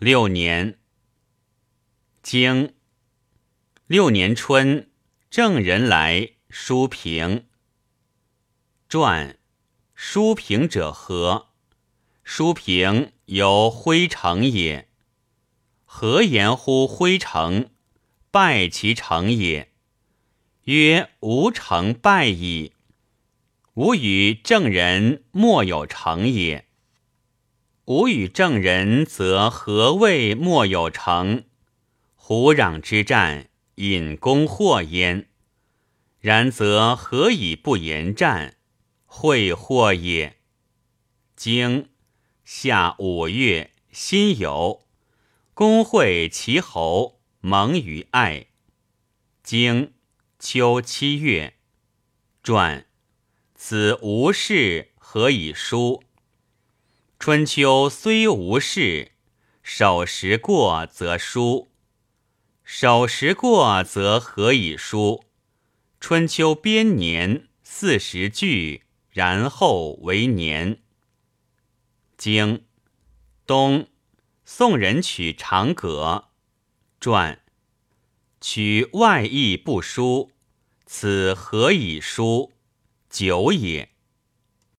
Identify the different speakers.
Speaker 1: 六年，经六年春，郑人来书评。传书评者何？书评由徽城也。何言乎徽城？败其城也。曰：吾城败矣。吾与郑人莫有成也。吾与正人，则何谓莫有成？胡壤之战，引公获焉。然则何以不言战？会祸也。经夏五月，辛酉，公会齐侯，盟于爱。经秋七月，传此无事，何以书？春秋虽无事，守时过则书；守时过则何以书？春秋编年四十句，然后为年。经东，宋人取长葛，传取外义不书，此何以书？久也。